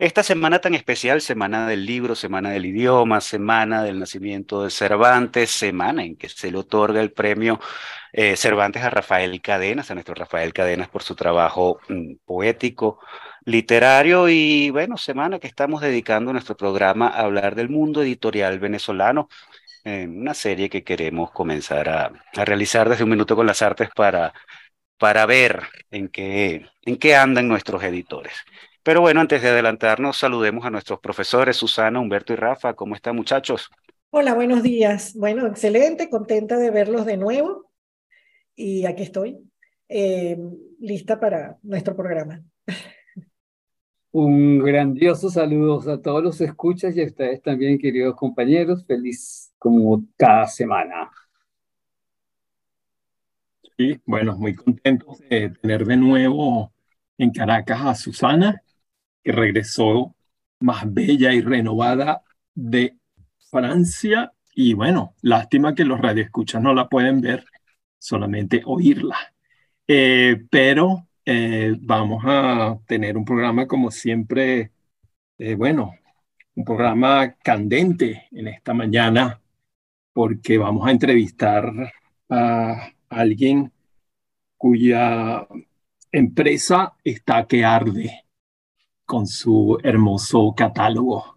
Esta semana tan especial, semana del libro, semana del idioma, semana del nacimiento de Cervantes, semana en que se le otorga el premio eh, Cervantes a Rafael Cadenas, a nuestro Rafael Cadenas por su trabajo mm, poético, literario y bueno, semana que estamos dedicando nuestro programa a hablar del mundo editorial venezolano, en una serie que queremos comenzar a, a, realizar desde un minuto con las artes para, para ver en qué, en qué andan nuestros editores. Pero bueno, antes de adelantarnos, saludemos a nuestros profesores, Susana, Humberto y Rafa. ¿Cómo están, muchachos? Hola, buenos días. Bueno, excelente, contenta de verlos de nuevo. Y aquí estoy, eh, lista para nuestro programa. Un grandioso saludo a todos los escuchas y a ustedes también, queridos compañeros. Feliz como cada semana. Sí, bueno, muy contentos de tener de nuevo en Caracas a Susana que regresó más bella y renovada de Francia. Y bueno, lástima que los radioescuchas no la pueden ver, solamente oírla. Eh, pero eh, vamos a tener un programa como siempre, eh, bueno, un programa candente en esta mañana, porque vamos a entrevistar a alguien cuya empresa está que arde con su hermoso catálogo,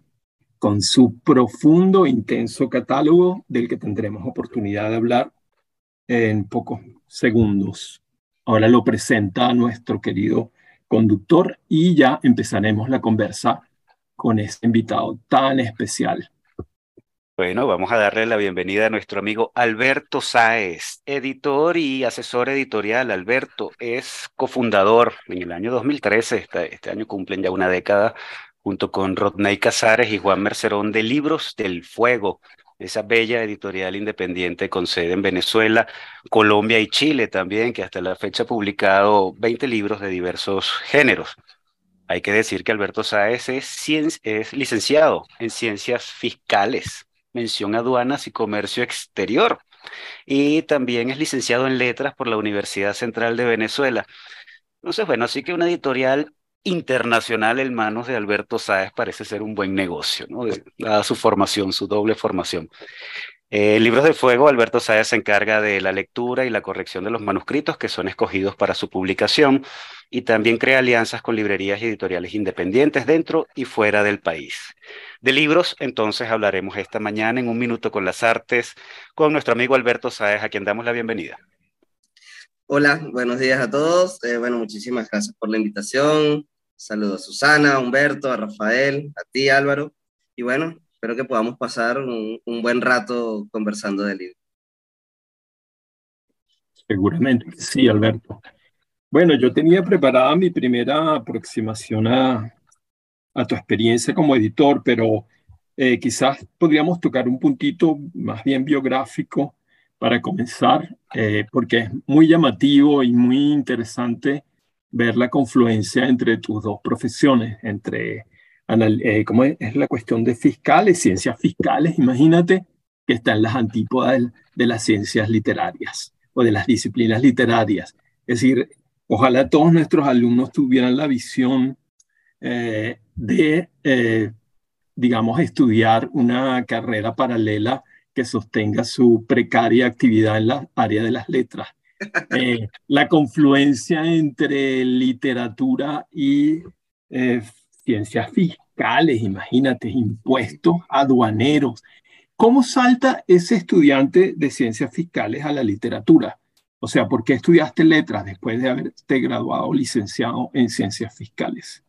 con su profundo, intenso catálogo del que tendremos oportunidad de hablar en pocos segundos. Ahora lo presenta nuestro querido conductor y ya empezaremos la conversa con este invitado tan especial. Bueno, vamos a darle la bienvenida a nuestro amigo Alberto Sáez, editor y asesor editorial. Alberto es cofundador en el año 2013, este, este año cumplen ya una década, junto con Rodney Casares y Juan Mercerón de Libros del Fuego, esa bella editorial independiente con sede en Venezuela, Colombia y Chile también, que hasta la fecha ha publicado 20 libros de diversos géneros. Hay que decir que Alberto Sáez es, es licenciado en ciencias fiscales mención aduanas y comercio exterior. Y también es licenciado en letras por la Universidad Central de Venezuela. Entonces, bueno, así que una editorial internacional en manos de Alberto Sáez parece ser un buen negocio, ¿no? Dada su formación, su doble formación. Eh, Libros de Fuego, Alberto Sáez se encarga de la lectura y la corrección de los manuscritos que son escogidos para su publicación y también crea alianzas con librerías y editoriales independientes dentro y fuera del país. De libros, entonces hablaremos esta mañana en un minuto con las artes con nuestro amigo Alberto Sáez, a quien damos la bienvenida. Hola, buenos días a todos. Eh, bueno, muchísimas gracias por la invitación. Saludos a Susana, a Humberto, a Rafael, a ti Álvaro. Y bueno, espero que podamos pasar un, buen rato conversando del libro. Seguramente sí, Alberto. Bueno, yo tenía preparada mi primera aproximación a, a tu experiencia como editor, pero eh, quizás podríamos tocar un puntito más bien biográfico para comenzar, eh, porque es muy llamativo y muy interesante ver la confluencia entre tus dos profesiones, entre eh, ¿cómo es? la cuestión de fiscales, ciencias fiscales, imagínate que están las antípodas de, las ciencias literarias o de las disciplinas literarias. Es decir, ojalá todos nuestros alumnos tuvieran la visión eh, de, eh, digamos, estudiar una carrera paralela que sostenga su precaria actividad en la área de las letras. la confluencia entre literatura y ciencias fiscales, imagínate, impuestos aduaneros, ¿cómo salta ese estudiante de ciencias fiscales a la literatura? O sea, ¿por qué estudiaste letras después de haberte graduado licenciado en ciencias fiscales?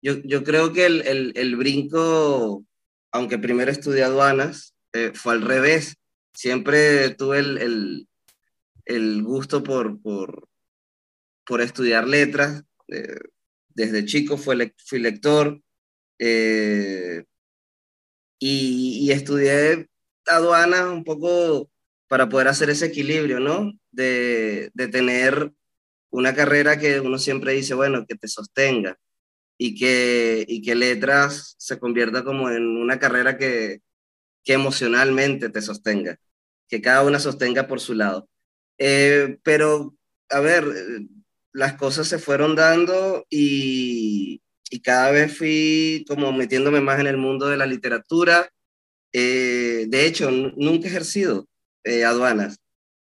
Yo, yo creo que el, el, brinco, aunque primero estudié aduanas, eh, fue al revés. Siempre tuve el, el gusto por, por, por, estudiar letras. Eh, desde chico fue, fui lector eh, y, estudié aduanas un poco para poder hacer ese equilibrio, ¿no? De, de tener una carrera que uno siempre dice, bueno, que te sostenga y que, y que letras se convierta como en una carrera que, que emocionalmente te sostenga, que cada una sostenga por su lado. Eh, pero, a ver, las cosas se fueron dando y, y, cada vez fui como metiéndome más en el mundo de la literatura. Eh, de hecho, nunca he ejercido eh, aduanas.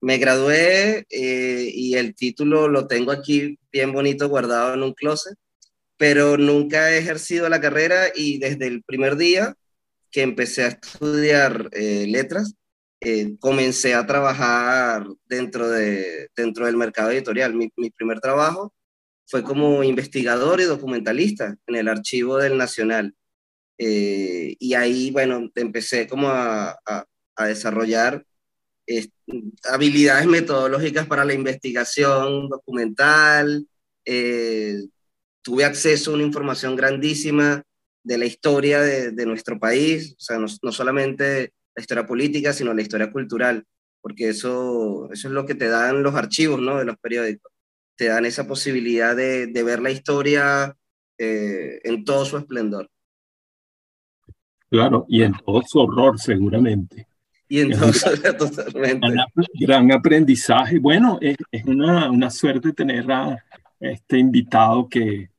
Me gradué y el título lo tengo aquí bien bonito guardado en un closet pero nunca he ejercido la carrera y desde el primer día que empecé a estudiar eh, letras, eh, comencé a trabajar dentro, de, dentro del mercado editorial. Mi, mi, primer trabajo fue como investigador y documentalista en el archivo del Nacional. Eh, y ahí, bueno, empecé como a, a, a desarrollar habilidades metodológicas para la investigación documental, eh, tuve acceso a una información grandísima de la historia de, de nuestro país, o sea, no, no, solamente la historia política, sino la historia cultural, porque eso, eso es lo que te dan los archivos ¿no? de los periódicos, te dan esa posibilidad de, de ver la historia eh, en todo su esplendor. Claro, y en todo su horror seguramente. Y entonces, gran, totalmente. Gran aprendizaje. Bueno, es, es una, una, suerte tener a este invitado que,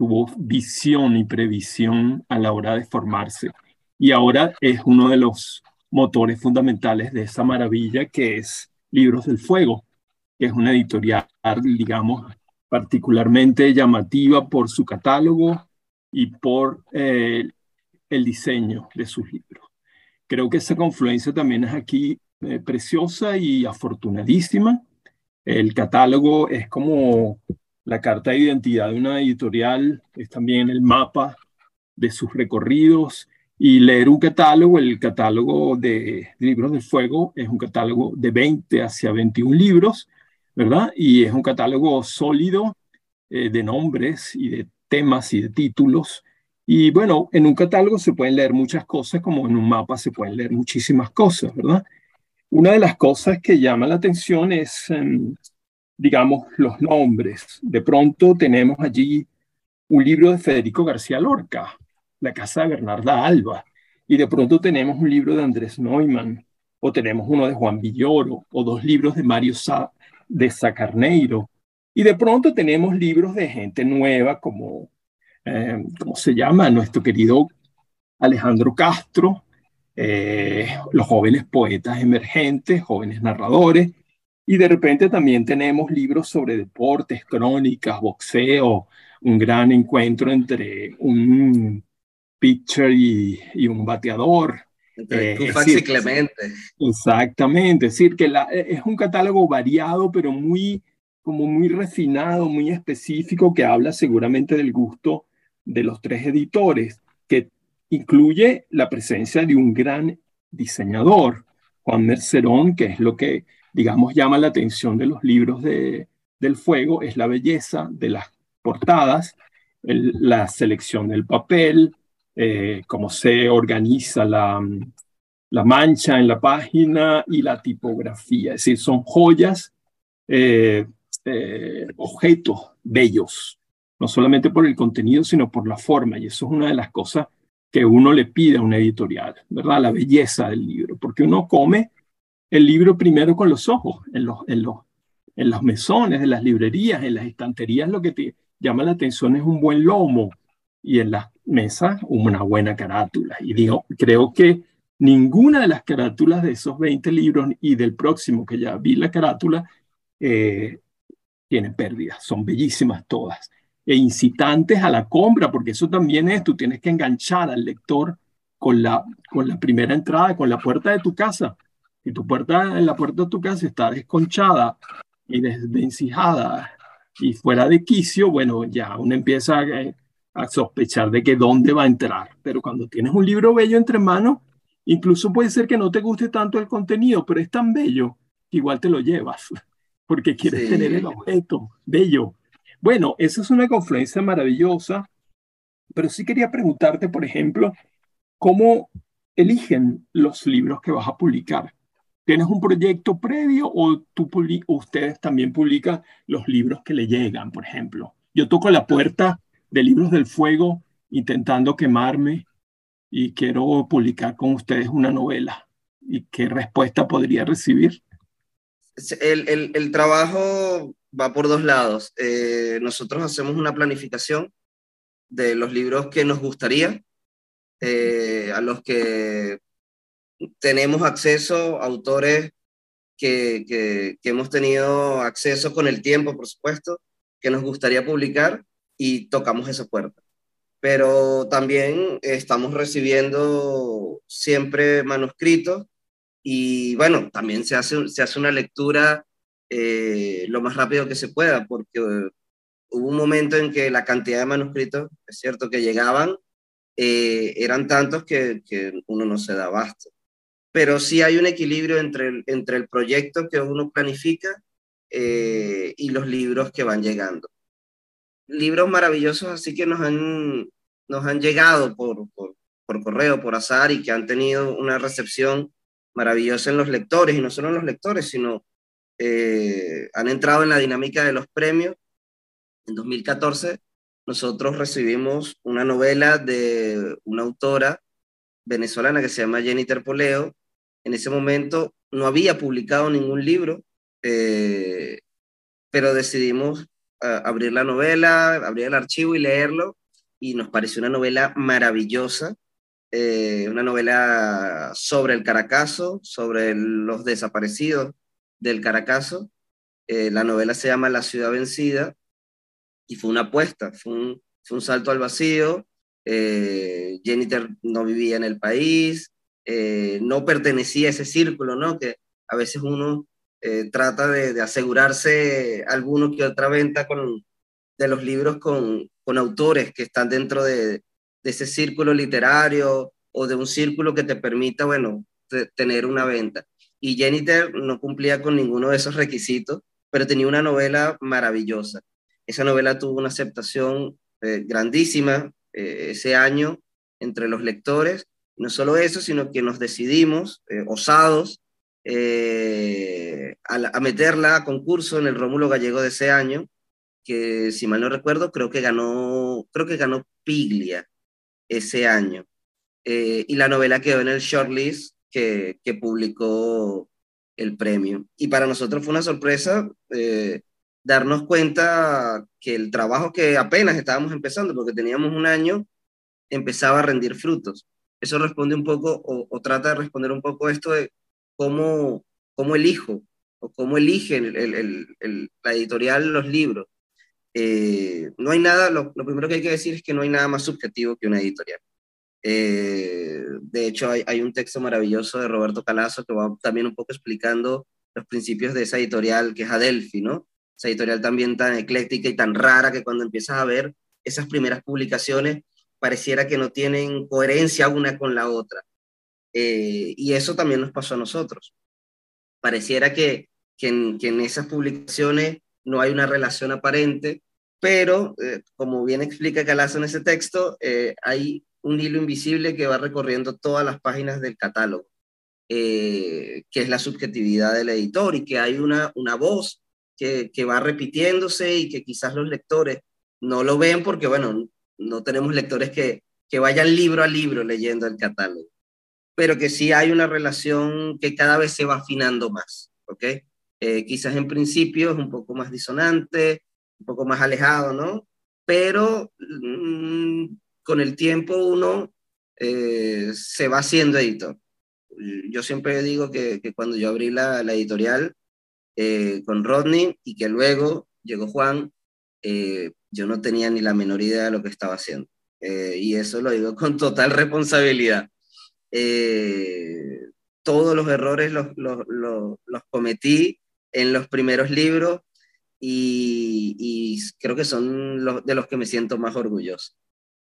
tuvo visión y previsión a la hora de formarse. Y ahora es uno de los motores fundamentales de esa maravilla que es Libros del Fuego, que es una editorial, digamos, particularmente llamativa por su catálogo y por eh, el diseño de sus libros. Creo que esa confluencia también es aquí eh, preciosa y afortunadísima. El catálogo es como la carta de identidad de una editorial es también el mapa de sus recorridos y leer un catálogo, el catálogo de Libros del Fuego es un catálogo de 20 hacia 21 libros, ¿verdad? Y es un catálogo sólido eh, de nombres y de temas y de títulos. Y bueno, en un catálogo se pueden leer muchas cosas, como en un mapa se pueden leer muchísimas cosas, ¿verdad? Una de las cosas que llama la atención es um, digamos, los nombres. De pronto tenemos allí un libro de Federico García Lorca, La casa de Bernarda Alba, y de pronto tenemos un libro de Andrés Neumann, o tenemos uno de Juan Villoro, o dos libros de Mario Sa de Sacarneiro, y de pronto tenemos libros de gente nueva como, eh, ¿cómo se llama? Nuestro querido Alejandro Castro, eh, los jóvenes poetas emergentes, jóvenes narradores, y de repente también tenemos libros sobre deportes, crónicas, boxeo, un gran encuentro entre un pitcher y, y un bateador. Eh, decir, y Clemente. Exactamente, es decir, que la, es un catálogo variado, pero muy, como muy refinado, muy específico, que habla seguramente del gusto de los tres editores, que incluye la presencia de un gran diseñador, Juan Mercerón, que es lo que digamos, llama la atención de los libros de, del fuego es la belleza de las portadas, el, la selección del papel, eh, cómo se organiza la, la, mancha en la página y la tipografía. Es decir, son joyas, eh, eh, objetos bellos, no solamente por el contenido, sino por la forma. Y eso es una de las cosas que uno le pide a una editorial, ¿verdad? La belleza del libro, porque uno come el libro primero con los ojos, en los, en los, en los mesones de las librerías, en las estanterías, lo que te llama la atención es un buen lomo y en las mesas una buena carátula. Y digo, creo que ninguna de las carátulas de esos 20 libros y del próximo que ya vi la carátula eh, tiene pérdidas, son bellísimas todas e incitantes a la compra, porque eso también es, tú tienes que enganchar al lector con la, con la primera entrada, con la puerta de tu casa. Si tu puerta, en la puerta de tu casa está desconchada y desvencijada y fuera de quicio, bueno, ya uno empieza a, a sospechar de que dónde va a entrar. Pero cuando tienes un libro bello entre manos, incluso puede ser que no te guste tanto el contenido, pero es tan bello que igual te lo llevas, porque quieres tener el objeto bello. Bueno, esa es una confluencia maravillosa, pero sí quería preguntarte, por ejemplo, ¿cómo eligen los libros que vas a publicar? ¿Tienes un proyecto previo o tú ustedes también publican los libros que le llegan, por ejemplo? Yo toco la puerta de Libros del Fuego intentando quemarme y quiero publicar con ustedes una novela. ¿Y qué respuesta podría recibir? El, el, trabajo va por dos lados. Eh, nosotros hacemos una planificación de los libros que nos gustaría, eh, a los que tenemos acceso, autores que, que, que, hemos tenido acceso con el tiempo, por supuesto, que nos gustaría publicar y tocamos esa puerta. Pero también estamos recibiendo siempre manuscritos y bueno, también se hace, se hace una lectura eh, lo más rápido que se pueda, porque eh, hubo un momento en que la cantidad de manuscritos, es cierto, que llegaban, eh, eran tantos que, uno no se da abasto. Pero sí hay un equilibrio entre el, entre el proyecto que uno planifica y los libros que van llegando libros maravillosos así que nos han, nos han llegado por, por, por, correo, por azar y que han tenido una recepción maravillosa en los lectores, y no solo en los lectores, sino eh, han entrado en la dinámica de los premios. En 2014 nosotros recibimos una novela de una autora venezolana que se llama Jenny Terpoleo. En ese momento no había publicado ningún libro, eh, pero decidimos abrir la novela, abrir el archivo y leerlo, y nos pareció una novela maravillosa, eh, una novela sobre el Caracazo, sobre los desaparecidos del Caracazo. Eh, la novela se llama La ciudad vencida y fue una apuesta, fue un, salto al vacío. Eh, no vivía en el país, eh, no pertenecía a ese círculo, ¿no? Que a veces uno eh, trata de, asegurarse alguno que otra venta de los libros con, autores que están dentro de, ese círculo literario o de un círculo que te permita, bueno, tener una venta. Y Jennifer no cumplía con ninguno de esos requisitos, pero tenía una novela maravillosa. Esa novela tuvo una aceptación eh, grandísima eh, ese año entre los lectores. No solo eso, sino que nos decidimos, osados, eh, a, meterla a concurso en el Rómulo Gallego de ese año, que si mal no recuerdo, creo que ganó, creo que ganó Piglia ese año. Eh, y la novela quedó en el shortlist que, que, publicó el premio. Y para nosotros fue una sorpresa eh, darnos cuenta que el trabajo que apenas estábamos empezando, porque teníamos un año, empezaba a rendir frutos. Eso responde un poco, o, o trata de responder un poco esto de cómo, cómo elijo o cómo elige el, el, la editorial los libros. Eh, no hay nada, lo, primero que hay que decir es que no hay nada más subjetivo que una editorial. Eh, de hecho, hay, hay, un texto maravilloso de Roberto Calazo que va también un poco explicando los principios de esa editorial que es Adelphi, ¿no? Esa editorial también tan ecléctica y tan rara que cuando empiezas a ver esas primeras publicaciones pareciera que no tienen coherencia una con la otra. Eh, y eso también nos pasó a nosotros. Pareciera que, que, en, esas publicaciones no hay una relación aparente, pero eh, como bien explica Calazo en ese texto, eh, hay un hilo invisible que va recorriendo todas las páginas del catálogo, que es la subjetividad del editor y que hay una, una voz que, que, va repitiéndose y que quizás los lectores no lo ven porque, bueno, no tenemos lectores que, que vayan libro a libro leyendo el catálogo pero que sí hay una relación que cada vez se va afinando más, ¿ok? Eh, quizás en principio es un poco más disonante, un poco más alejado, ¿no? Pero mmm, con el tiempo uno eh, se va haciendo editor. Yo siempre digo que, que cuando yo abrí la, la editorial eh, con Rodney y que luego llegó Juan, eh, yo no tenía ni la menor idea de lo que estaba haciendo. y eso lo digo con total responsabilidad Eh, todos los errores los, los, los, cometí en los primeros libros y, y creo que son los, de los que me siento más orgulloso,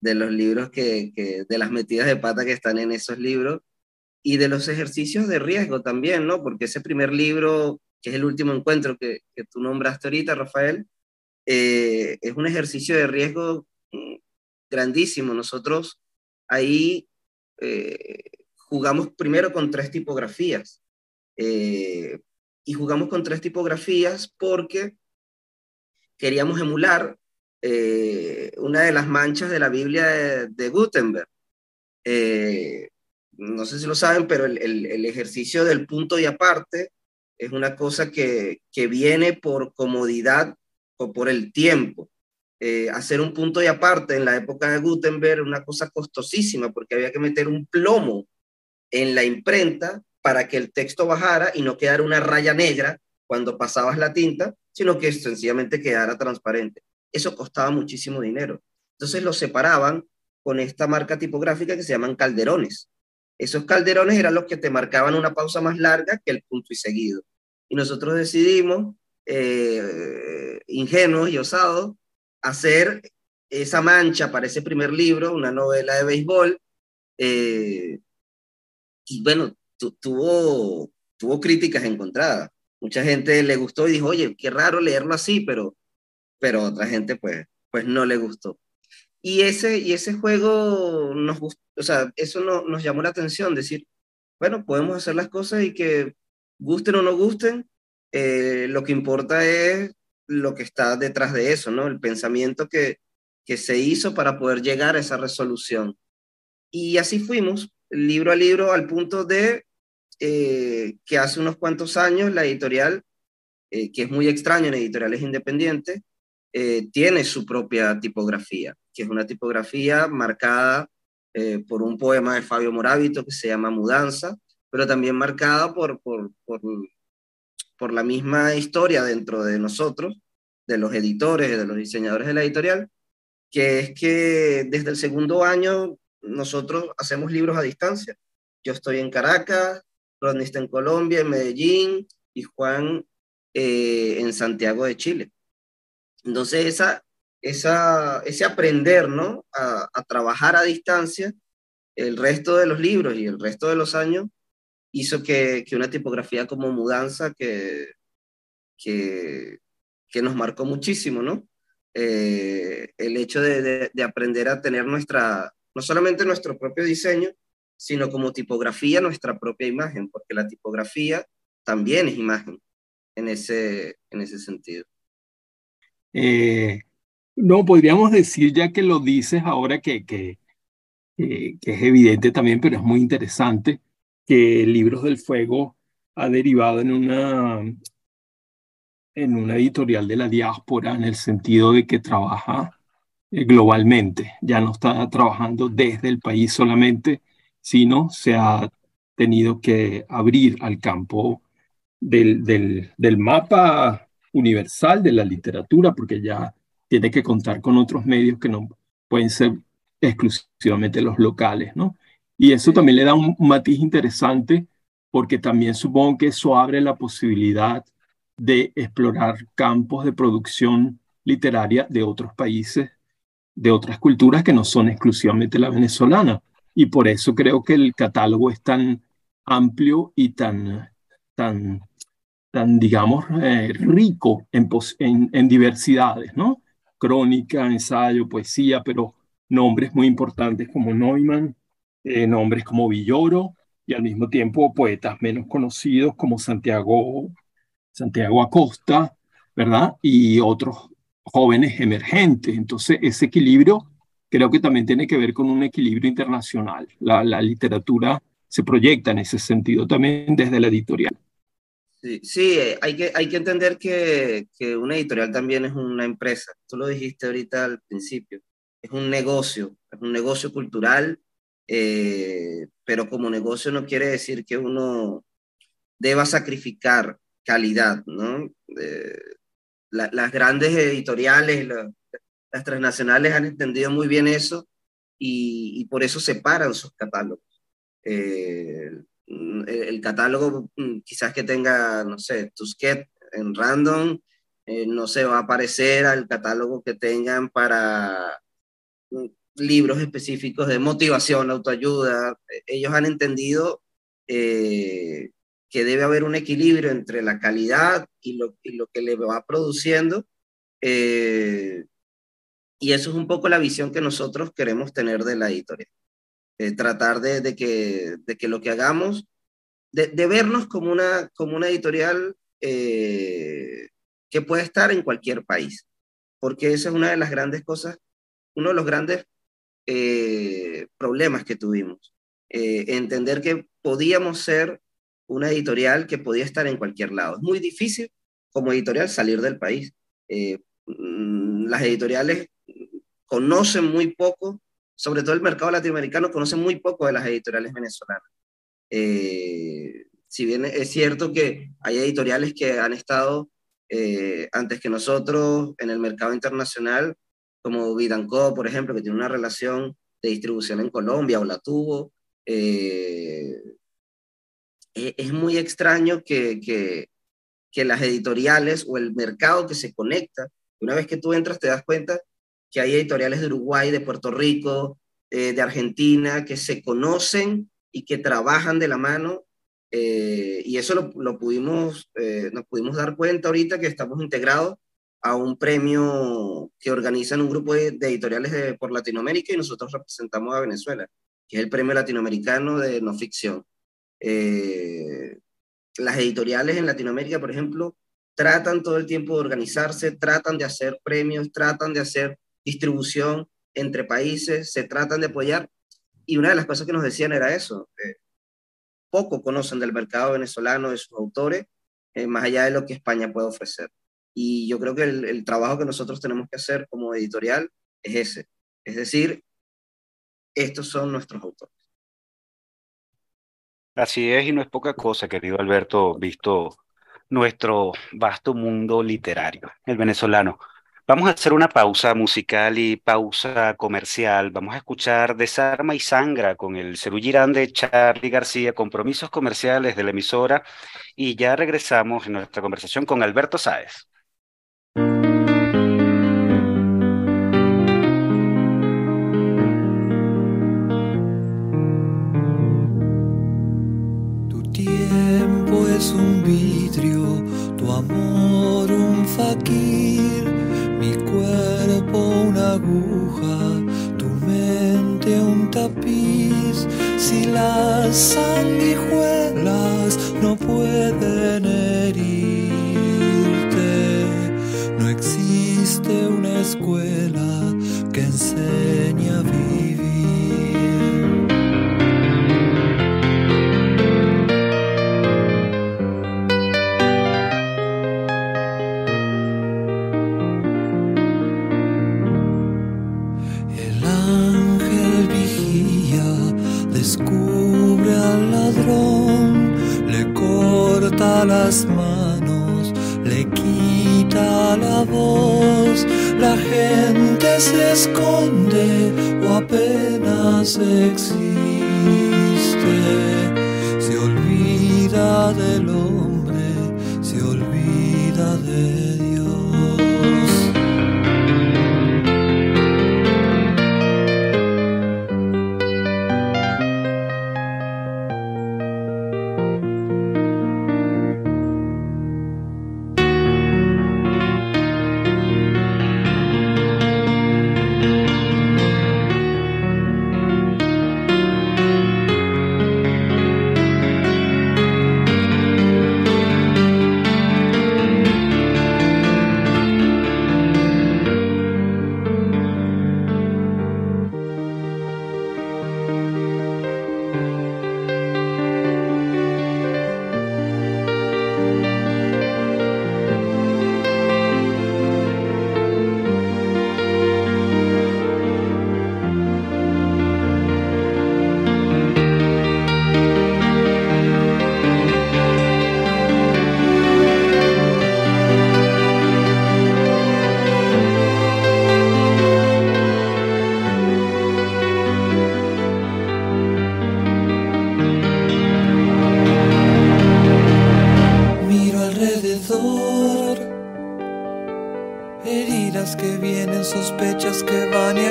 de los libros que, que, de las metidas de pata que están en esos libros y de los ejercicios de riesgo también, ¿no? Porque ese primer libro, que es el último encuentro que, que tú nombraste ahorita, Rafael, eh, es un ejercicio de riesgo mm, grandísimo. Nosotros ahí eh, jugamos primero con tres tipografías. Eh, y jugamos con tres tipografías porque queríamos emular una de las manchas de la Biblia de, Gutenberg no sé si lo saben, pero el, ejercicio del punto y aparte es una cosa que, viene por comodidad o por el tiempo. Eh, hacer un punto y aparte en la época de Gutenberg una cosa costosísima porque había que meter un plomo en la imprenta para que el texto bajara y no quedara una raya negra cuando pasabas la tinta, sino que sencillamente quedara transparente. Eso costaba muchísimo dinero. Entonces lo separaban con esta marca tipográfica que se llaman calderones. Esos calderones eran los que te marcaban una pausa más larga que el punto y seguido. Y nosotros decidimos, eh, ingenuos y osados, hacer esa mancha para ese primer libro, una novela de béisbol. Eh, y bueno, tuvo, tuvo críticas encontradas. Mucha gente le gustó y dijo, oye, qué raro leerlo así, pero, pero otra gente pues, pues no le gustó. Y ese, y ese juego nos gustó, o sea, eso no, nos llamó la atención, decir, bueno, podemos hacer las cosas y que gusten o no gusten, eh, lo que importa es lo que está detrás de eso, ¿no? El pensamiento que, que se hizo para poder llegar a esa resolución. Y así fuimos, libro a libro, al punto de eh, que hace unos cuantos años la editorial, eh, que es muy extraño en editoriales independientes, tiene su propia tipografía que es una tipografía marcada eh, por un poema de Fabio Morábito que se llama Mudanza, pero también marcada por, por, por, por la misma historia dentro de nosotros, de los editores, de los diseñadores de la editorial, que es que desde el segundo año nosotros hacemos libros a distancia. Yo estoy en Caracas, Rodney está en Colombia, en Medellín y Juan eh, en Santiago de Chile. Entonces esa, esa, ese aprender, ¿no? A, trabajar a distancia, el resto de los libros y el resto de los años hizo que, que una tipografía como Mudanza que, que, que nos marcó muchísimo, ¿no? Eh, el hecho de, de, aprender a tener nuestra, no solamente nuestro propio diseño, sino como tipografía nuestra propia imagen, porque la tipografía también es imagen en ese, en ese sentido. Eh, no, podríamos decir, ya que lo dices ahora, que, que, es evidente también, pero es muy interesante, que Libros del Fuego ha derivado en una, en una editorial de la diáspora, en el sentido de que trabaja globalmente, ya no está trabajando desde el país solamente, sino se ha tenido que abrir al campo del, del, del mapa universal de la literatura, porque ya tiene que contar con otros medios que no pueden ser exclusivamente los locales, ¿no? Y eso también le da un, matiz interesante porque también supongo que eso abre la posibilidad de explorar campos de producción literaria de otros países, de otras culturas que no son exclusivamente la venezolana. Y por eso creo que el catálogo es tan amplio y tan, tan, tan digamos, eh, rico en, en, en diversidades, ¿no? crónica, ensayo, poesía, pero nombres muy importantes como Neumann, eh, nombres como Villoro y al mismo tiempo poetas menos conocidos como Santiago, Santiago Acosta, ¿verdad? Y otros jóvenes emergentes. Entonces, ese equilibrio creo que también tiene que ver con un equilibrio internacional. La, la literatura se proyecta en ese sentido también desde la editorial. Sí, eh, hay, que, hay que entender que, que, una editorial también es una empresa. Tú lo dijiste ahorita al principio. Es un negocio, es un negocio cultural, eh, pero como negocio no quiere decir que uno deba sacrificar calidad, ¿no? Las grandes editoriales, las transnacionales han entendido muy bien eso y, por eso separan sus catálogos. el, el, catálogo mm, quizás que tenga, no sé, Tusquet en random, no se va a aparecer al catálogo que tengan para mm, libros específicos de motivación, autoayuda. Ellos han entendido eh, que debe haber un equilibrio entre la calidad y lo, y lo que le va produciendo. Eh, y eso es un poco la visión que nosotros queremos tener de la editorial. Eh, tratar de, de, que, de, que, lo que hagamos, de, vernos como una, como una editorial que puede estar en cualquier país. Porque esa es una de las grandes cosas, uno de los grandes problemas que tuvimos. entender que podíamos ser una editorial que podía estar en cualquier lado. Es muy difícil como editorial salir del país. Eh, mm, las editoriales conocen muy poco, sobre todo el mercado latinoamericano conoce muy poco de las editoriales venezolanas. Eh, si bien es cierto que hay editoriales que han estado eh, antes que nosotros en el mercado internacional, como Vidanco, por ejemplo, que tiene una relación de distribución en Colombia o la tuvo, es muy extraño que, que, que, las editoriales o el mercado que se conecta, una vez que tú entras te das cuenta que hay editoriales de Uruguay, de Puerto Rico, eh, de Argentina, que se conocen y que trabajan de la mano. Eh, y eso lo, lo pudimos, eh, nos pudimos dar cuenta ahorita que estamos integrados a un premio que organizan un grupo de, de editoriales de, por Latinoamérica y nosotros representamos a Venezuela, que es el Premio Latinoamericano de No Ficción. Eh, las editoriales en Latinoamérica, por ejemplo, tratan todo el tiempo de organizarse, tratan de hacer premios, tratan de hacer distribución entre países, se tratan de apoyar. Y una de las cosas que nos decían era eso. Eh, poco conocen del mercado venezolano, de sus autores, eh, más allá de lo que España puede ofrecer. Y yo creo que el, el trabajo que nosotros tenemos que hacer como editorial es ese. Es decir, estos son nuestros autores. Así es, y no es poca cosa, querido Alberto, visto nuestro vasto mundo literario, el venezolano. Vamos a hacer una pausa musical y pausa comercial. Vamos a escuchar Desarma y Sangra con el Cerullirán de Charlie García, compromisos comerciales de la emisora, y ya regresamos en nuestra conversación con Alberto Sáez. Mi cuerpo una aguja, tu mente un tapiz. Si las sanguijuelas no pueden herirte, no existe una escuela que enseñe a apenas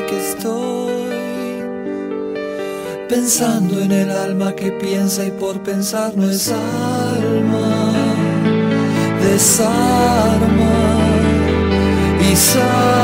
aquí estoy. Pensando en el alma que piensa y por pensar no es alma. Desarma y sangra.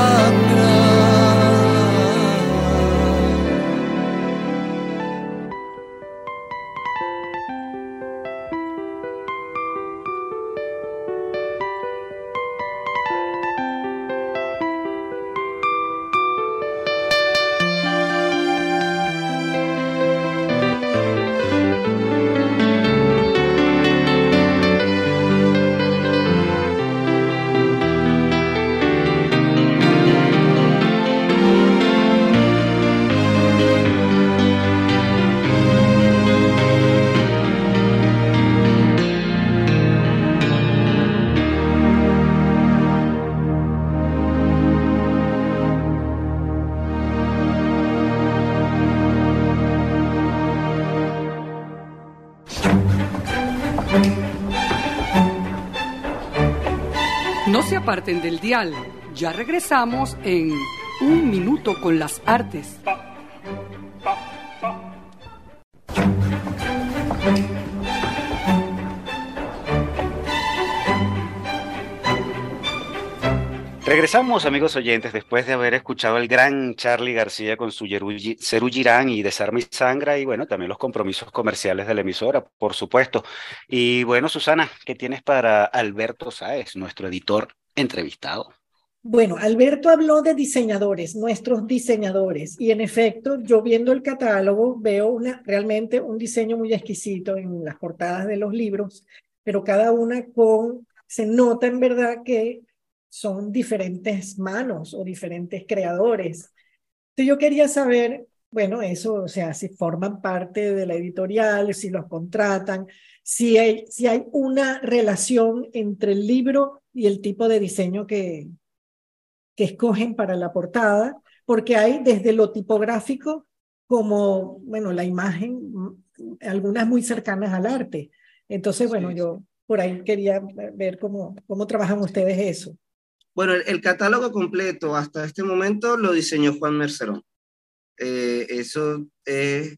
Del dial. Ya regresamos en Un Minuto con las Artes. Regresamos, amigos oyentes, después de haber escuchado al gran Charlie García con su Ceru Girán y Desarme y Sangra, y bueno, también los compromisos comerciales de la emisora, por supuesto. Y bueno, Susana, ¿qué tienes para Alberto Sáez, nuestro editor entrevistado? Bueno, Alberto habló de diseñadores, nuestros diseñadores, y en efecto, yo viendo el catálogo veo realmente un diseño muy exquisito en las portadas de los libros, pero cada una con, se nota en verdad que son diferentes manos o diferentes creadores. Entonces yo quería saber, bueno, eso, o sea, si forman parte de la editorial, si los contratan, si hay, si hay una relación entre el libro y el tipo de diseño que, que escogen para la portada, porque hay desde lo tipográfico como, bueno, la imagen, mm, algunas muy cercanas al arte. Entonces, bueno, Sí. yo por ahí quería ver cómo, cómo trabajan ustedes eso. Bueno, el, el catálogo completo hasta este momento lo diseñó Juan Mercerón. Eh, eso es,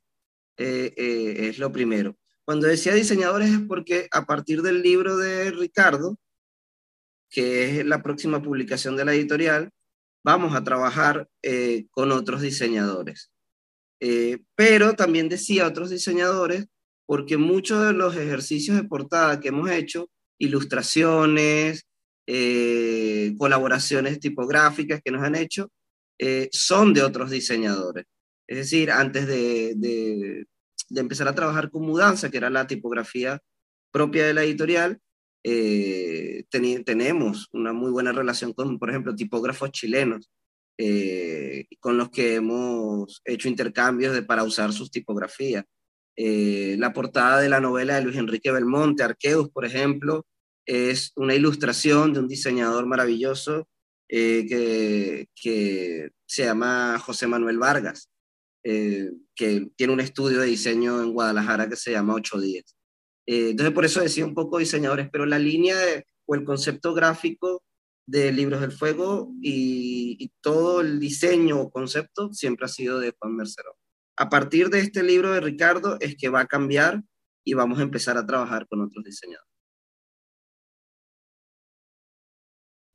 eh, eh, es lo primero. Cuando decía diseñadores es porque a partir del libro de Ricardo, que es la próxima publicación de la editorial, vamos a trabajar eh, con otros diseñadores. Eh, pero también decía otros diseñadores porque muchos de los ejercicios de portada que hemos hecho, ilustraciones, eh, colaboraciones tipográficas que nos han hecho, son de otros diseñadores. Es decir, antes de, de, empezar a trabajar con Mudanza, que era la tipografía propia de la editorial, eh, ten, tenemos una muy buena relación con, por ejemplo, tipógrafos chilenos, eh, con los que hemos hecho intercambios de, para usar sus tipografías. Eh, la portada de la novela de Luis Enrique Belmonte, Arqueus, por ejemplo, es una ilustración de un diseñador maravilloso eh, que, que, se llama José Manuel Vargas, eh, que tiene un estudio de diseño en Guadalajara que se llama Ocho Días. Eh, entonces, por eso decía un poco diseñadores, pero la línea de, o el concepto gráfico de Libros del Fuego y, y, todo el diseño o concepto siempre ha sido de Juan Mercerón. A partir de este libro de Ricardo es que va a cambiar y vamos a empezar a trabajar con otros diseñadores.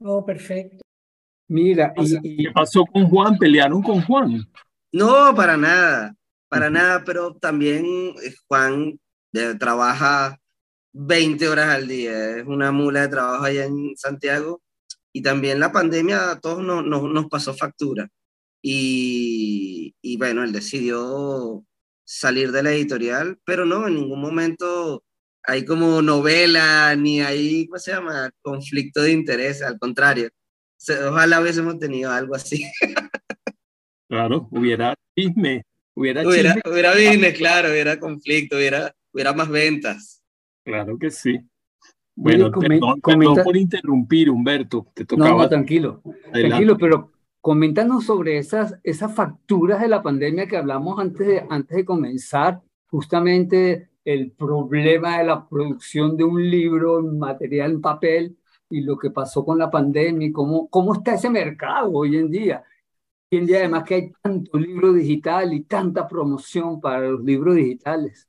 Oh, perfecto. Mira, y, ¿qué pasó con Juan? ¿Pelearon con Juan? No, para nada, para nada, pero también Juan de, trabaja 20 horas al día, es una mula de trabajo allá en Santiago y también la pandemia a todos nos, nos, nos pasó factura y, y, bueno, él decidió salir de la editorial, pero no, en ningún momento hay como novela ni hay, ¿cómo se llama? Conflicto de interés, al contrario, ojalá hubiésemos tenido algo así. Claro, hubiera chisme, hubiera hubiera, chisme. hubiera business, claro, hubiera conflicto, hubiera, hubiera más ventas. Claro que sí. Bueno, Mire, perdón, comenta... perdón, por interrumpir, Humberto. Te tocaba. No, no, tranquilo. Adelante. Tranquilo, pero coméntanos sobre esas, esas facturas de la pandemia que hablamos antes de, antes de comenzar, justamente el problema de la producción de un libro en material en papel y lo que pasó con la pandemia y cómo, cómo está ese mercado hoy en día. Entiende además que hay tanto libro digital y tanta promoción para los libros digitales.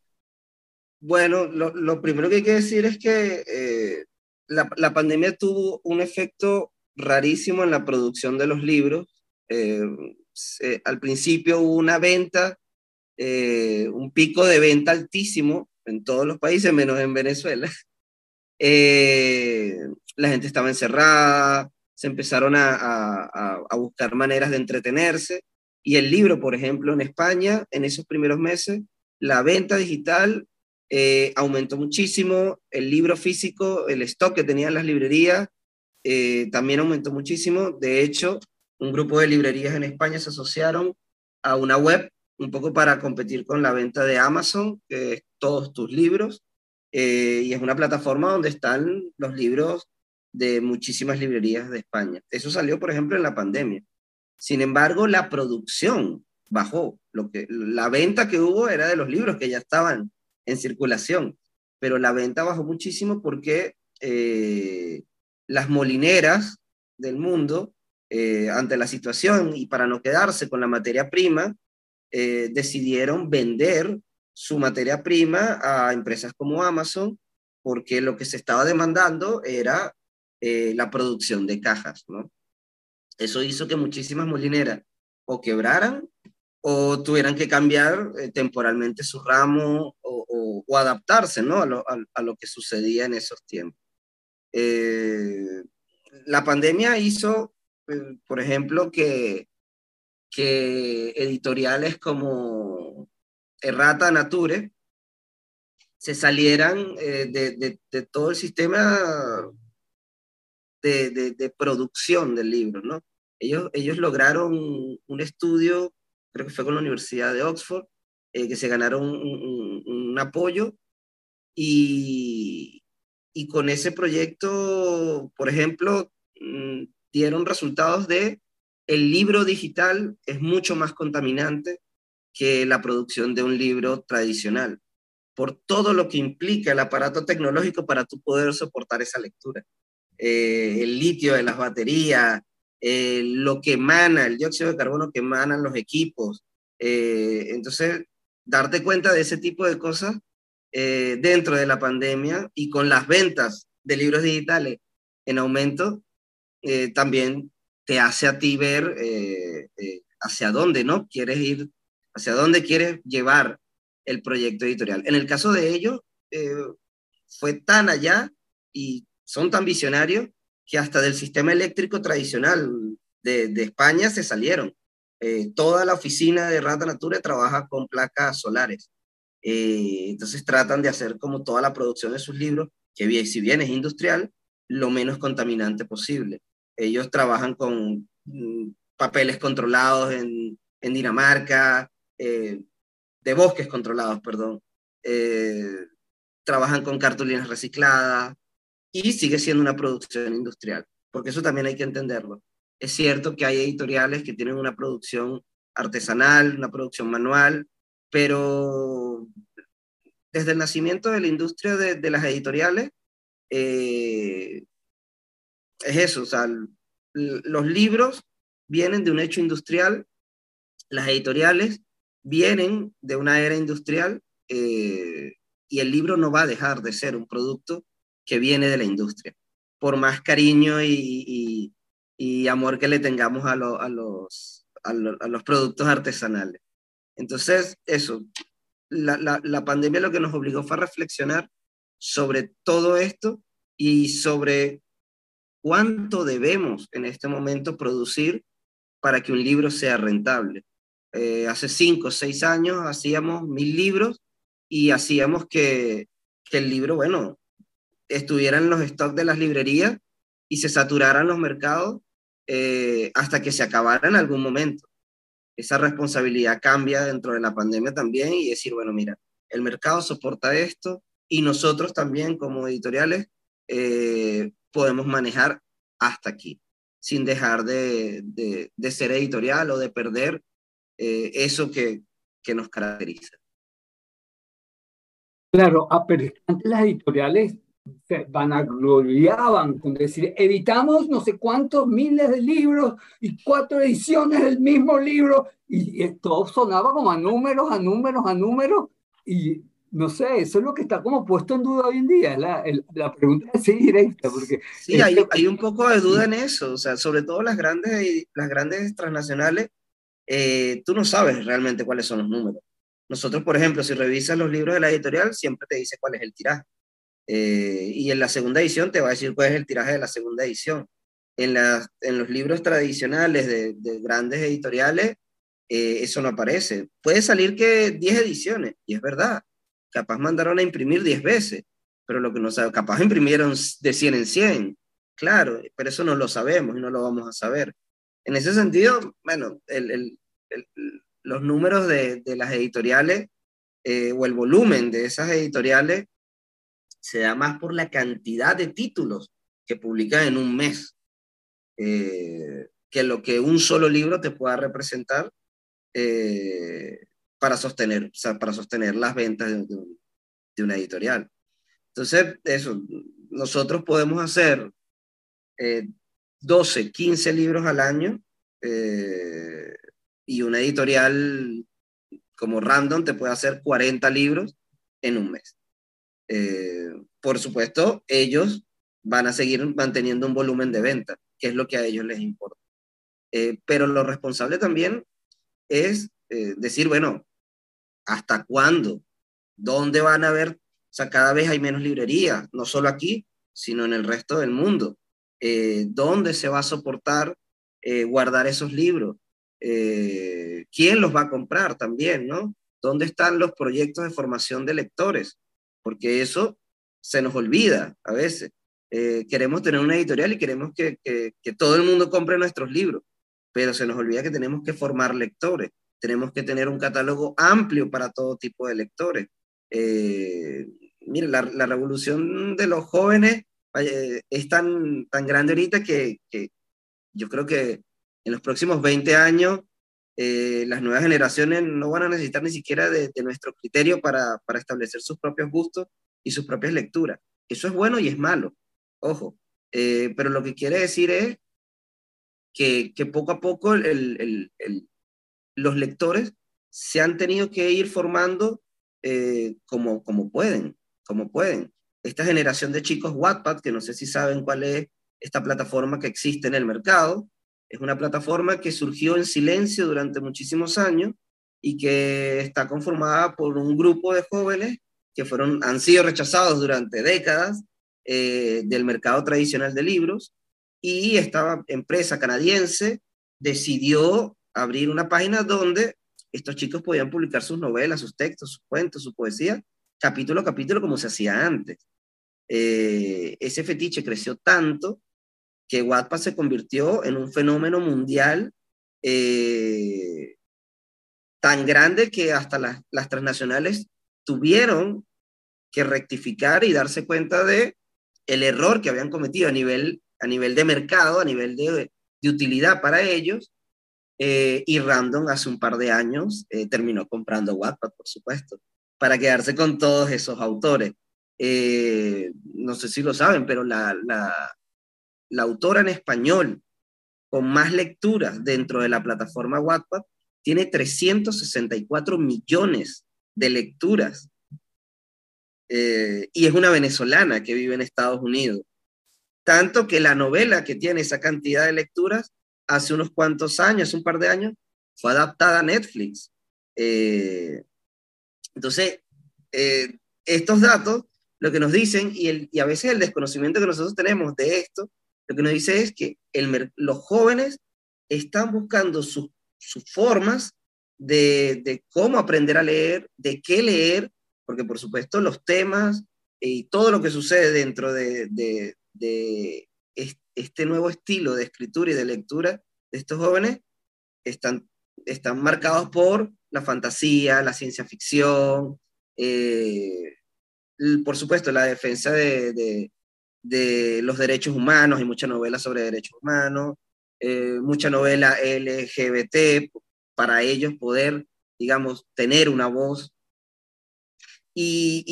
Bueno, lo, lo primero que hay que decir es que eh, la, la, pandemia tuvo un efecto rarísimo en la producción de los libros. Eh, al principio hubo una venta, eh, un pico de venta altísimo en todos los países, menos en Venezuela. la gente estaba encerrada, se empezaron a, a, a, buscar maneras de entretenerse. Y el libro, por ejemplo, en España, en esos primeros meses, la venta digital eh, aumentó muchísimo, el libro físico, el stock que tenían las librerías, eh, también aumentó muchísimo. De hecho, un grupo de librerías en España se asociaron a una web un poco para competir con la venta de Amazon, que es todos tus libros, eh, y es una plataforma donde están los libros de muchísimas librerías de España. Eso salió, por ejemplo, en la pandemia. Sin embargo, la producción bajó. Lo que, la venta que hubo era de los libros que ya estaban en circulación, pero la venta bajó muchísimo porque eh, las molineras del mundo, eh, ante la situación y para no quedarse con la materia prima, eh, decidieron vender su materia prima a empresas como Amazon porque lo que se estaba demandando era eh, la producción de cajas, ¿no? Eso hizo que muchísimas molineras o quebraran o tuvieran que cambiar eh, temporalmente su ramo o, adaptarse, ¿no? A lo, a, lo, que sucedía en esos tiempos. Eh, la pandemia hizo, por ejemplo, que, que editoriales como Errata Nature se salieran de, de, todo el sistema de, producción del libro, ¿no? Ellos, ellos lograron un estudio, creo que fue con la Universidad de Oxford, eh, que se ganaron un, apoyo y, y, con ese proyecto, por ejemplo, mm, dieron resultados de el libro digital es mucho más contaminante que la producción de un libro tradicional, por todo lo que implica el aparato tecnológico para tú poder soportar esa lectura. Eh, el litio de las baterías, eh, lo que emana, el dióxido de carbono que emanan los equipos. Eh, entonces, darte cuenta de ese tipo de cosas dentro de la pandemia y con las ventas de libros digitales en aumento, también te hace a ti ver hacia dónde no quieres ir, hacia dónde quieres llevar el proyecto editorial. En el caso de ellos, fue tan allá y son tan visionarios que hasta del sistema eléctrico tradicional de, España se salieron. Eh, toda la oficina de Rata Nature trabaja con placas solares. Eh, entonces tratan de hacer como toda la producción de sus libros, que si bien es industrial, lo menos contaminante posible. Ellos trabajan con mm, papeles controlados en, Dinamarca, eh, de bosques controlados, perdón. trabajan con cartulinas recicladas, y sigue siendo una producción industrial, porque eso también hay que entenderlo. Es cierto que hay editoriales que tienen una producción artesanal, una producción manual, pero desde el nacimiento de la industria de, las editoriales, eh, es eso, los libros vienen de un hecho industrial, las editoriales vienen de una era industrial eh, y el libro no va a dejar de ser un producto que viene de la industria, por más cariño y, y, amor que le tengamos a, a, los, a, los productos artesanales. Entonces, eso, la, la, la pandemia lo que nos obligó fue a reflexionar sobre todo esto y sobre cuánto debemos en este momento producir para que un libro sea rentable. Eh, hace cinco o seis años hacíamos mil libros y hacíamos que, que, el libro, bueno, estuvieran los stocks de las librerías y se saturaran los mercados eh, hasta que se acabara en algún momento. Esa responsabilidad cambia dentro de la pandemia también y decir, bueno, mira, el mercado soporta esto y nosotros también como editoriales eh, podemos manejar hasta aquí, sin dejar de, de, ser editorial o de perder eh, eso que, que nos caracteriza. Claro, ah, pero antes las editoriales se vanagloriaban con decir, editamos no sé cuántos miles de libros y cuatro ediciones del mismo libro, y, todo sonaba como a números, a números, a números, y no sé, eso es lo que está como puesto en duda hoy en día, la, la pregunta es directa, porque... Sí, hay, hay, un poco de duda en eso, o sea, sobre todo las grandes, las grandes transnacionales, eh, tú no sabes realmente cuáles son los números. Nosotros, por ejemplo, si revisas los libros de la editorial, siempre te dice cuál es el tiraje. Eh, y en la segunda edición te va a decir cuál es el tiraje de la segunda edición. En, la, en los libros tradicionales de, de grandes editoriales, eh, eso no aparece. Puede salir que 10 ediciones, y es verdad. Capaz mandaron a imprimir 10 veces, pero lo que no sabe, capaz imprimieron de 100 en 100. Claro, pero eso no lo sabemos y no lo vamos a saber. En ese sentido, bueno, el, el, los números de, de las editoriales eh, o el volumen de esas editoriales se da más por la cantidad de títulos que publican en un mes eh, que lo que un solo libro te pueda representar eh, para, sostener, para sostener las ventas de, de, una editorial. Entonces, eso, nosotros podemos hacer 12, 15 libros al año eh, y una editorial como Random te puede hacer 40 libros en un mes. Eh, por supuesto, ellos van a seguir manteniendo un volumen de venta, que es lo que a ellos les importa. Eh, pero lo responsable también es eh, decir, bueno, ¿hasta cuándo? ¿Dónde van a haber? O sea, cada vez hay menos librerías, no solo aquí, sino en el resto del mundo. ¿Dónde se va a soportar guardar esos libros? Quién los va a comprar también, ¿no? ¿Dónde están los proyectos de formación de lectores? Porque eso se nos olvida a veces. Eh, queremos tener una editorial y queremos que, que, todo el mundo compre nuestros libros, pero se nos olvida que tenemos que formar lectores, tenemos que tener un catálogo amplio para todo tipo de lectores. Eh, mire, la, la, revolución de los jóvenes eh, es tan, tan grande ahorita que, que yo creo que en los próximos 20 años, eh, las nuevas generaciones no van a necesitar ni siquiera de, de nuestro criterio para, para, establecer sus propios gustos y sus propias lecturas. Eso es bueno y es malo, ojo. Eh, pero lo que quiere decir es que, que poco a poco el, el, el, los lectores se han tenido que ir formando eh, como, como pueden, como pueden. Esta generación de chicos Wattpad, que no sé si saben cuál es esta plataforma que existe en el mercado, es una plataforma que surgió en silencio durante muchísimos años y que está conformada por un grupo de jóvenes que fueron, han sido rechazados durante décadas eh, del mercado tradicional de libros y esta empresa canadiense decidió abrir una página donde estos chicos podían publicar sus novelas, sus textos, sus cuentos, su poesía, capítulo a capítulo como se hacía antes. Eh, ese fetiche creció tanto que Wattpad se convirtió en un fenómeno mundial eh, tan grande que hasta las, las, transnacionales tuvieron que rectificar y darse cuenta de el error que habían cometido a nivel, a nivel de mercado, a nivel de, de utilidad para ellos. Eh, y Random hace un par de años eh, terminó comprando Wattpad, por supuesto, para quedarse con todos esos autores. No sé si lo saben, pero la, la autora en español con más lecturas dentro de la plataforma Wattpad tiene 364 millones de lecturas. Eh, y es una venezolana que vive en Estados Unidos. Tanto que la novela que tiene esa cantidad de lecturas hace unos cuantos años, un par de años, fue adaptada a Netflix. Eh, entonces, eh, estos datos lo que nos dicen, y, a veces el desconocimiento que nosotros tenemos de esto, lo que nos dice es que el, los jóvenes están buscando sus, formas de, de, cómo aprender a leer, de qué leer, porque por supuesto los temas y todo lo que sucede dentro de, de, de este nuevo estilo de escritura y de lectura de estos jóvenes están, están marcados por la fantasía, la ciencia ficción, eh, por supuesto la defensa de, de, los derechos humanos, hay mucha novela sobre derechos humanos, eh, mucha novela LGBT, para ellos poder, digamos, tener una voz. y,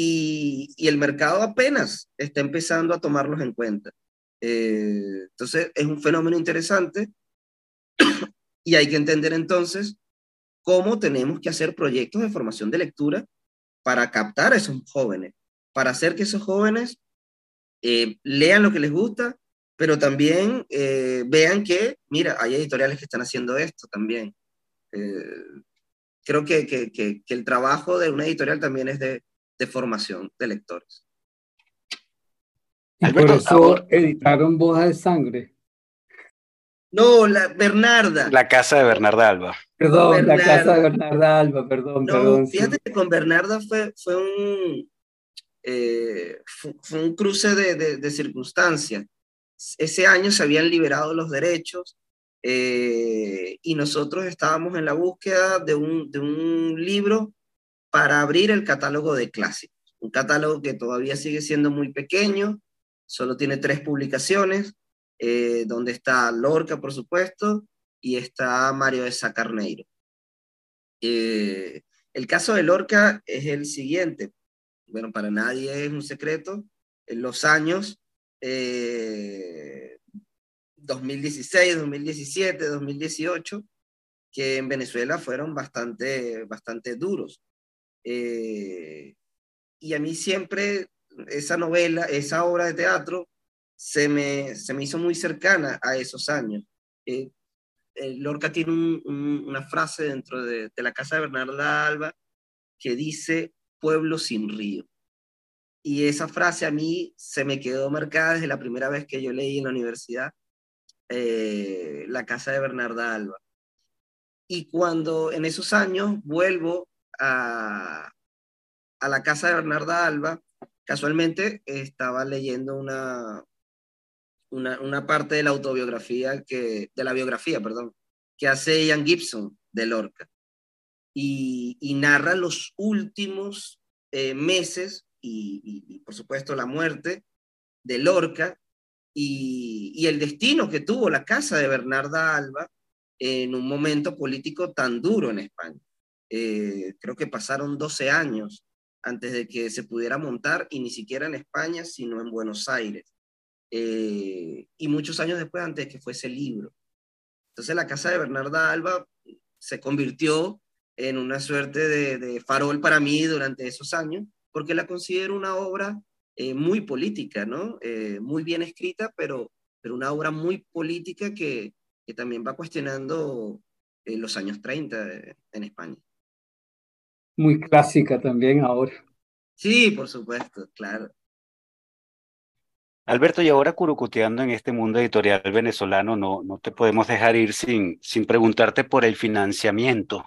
y, el mercado apenas está empezando a tomarlos en cuenta. Eh, entonces, es un fenómeno interesante y hay que entender entonces cómo tenemos que hacer proyectos de formación de lectura para captar a esos jóvenes, para hacer que esos jóvenes eh, lean lo que les gusta, pero también eh, vean que, mira, hay editoriales que están haciendo esto también. creo que, que, que, el trabajo de una editorial también es de, de formación de lectores. Y por eso editaron Boda de Sangre. No, la Bernarda. La casa de Bernarda Alba. Perdón, la casa de Bernarda Alba, perdón, no, perdón. Fíjate que con Bernarda fue, fue un eh, fue, un cruce de, circunstancias. Ese año se habían liberado los derechos eh, y nosotros estábamos en la búsqueda de un, de un libro para abrir el catálogo de clásicos. Un catálogo que todavía sigue siendo muy pequeño, solo tiene tres publicaciones, eh, donde está Lorca, por supuesto, y está Mario de Sacarneiro. Eh, el caso de Lorca es el siguiente. Bueno, para nadie es un secreto. En los años 2016, 2017, 2018, que en Venezuela fueron bastante, bastante duros. Eh, y a mí siempre esa novela, esa obra de teatro, se me, se me hizo muy cercana a esos años. Eh, Lorca tiene una frase dentro de, de, la casa de Bernarda Alba que dice pueblo sin río. Y esa frase a mí se me quedó marcada desde la primera vez que yo leí en la universidad eh, La casa de Bernarda Alba. Y cuando en esos años vuelvo a, a la casa de Bernarda Alba, casualmente estaba leyendo una, una, una, parte de la autobiografía, que, de la biografía, perdón, que hace Ian Gibson de Lorca. Y, narra los últimos eh, meses y, por supuesto, la muerte de Lorca y, y, el destino que tuvo la casa de Bernarda Alba en un momento político tan duro en España. Eh, creo que pasaron 12 años antes de que se pudiera montar, y ni siquiera en España, sino en Buenos Aires. Eh, y muchos años después, antes de que fuese libro. Entonces la casa de Bernarda Alba se convirtió en una suerte de, farol para mí durante esos años, porque la considero una obra eh, muy política, ¿no? muy bien escrita, pero, pero una obra muy política que, que también va cuestionando los años 30 en España muy clásica también ahora. Sí, por supuesto, claro. Alberto, y ahora curucuteando en este mundo editorial venezolano, no, no te podemos dejar ir sin, sin preguntarte por el financiamiento.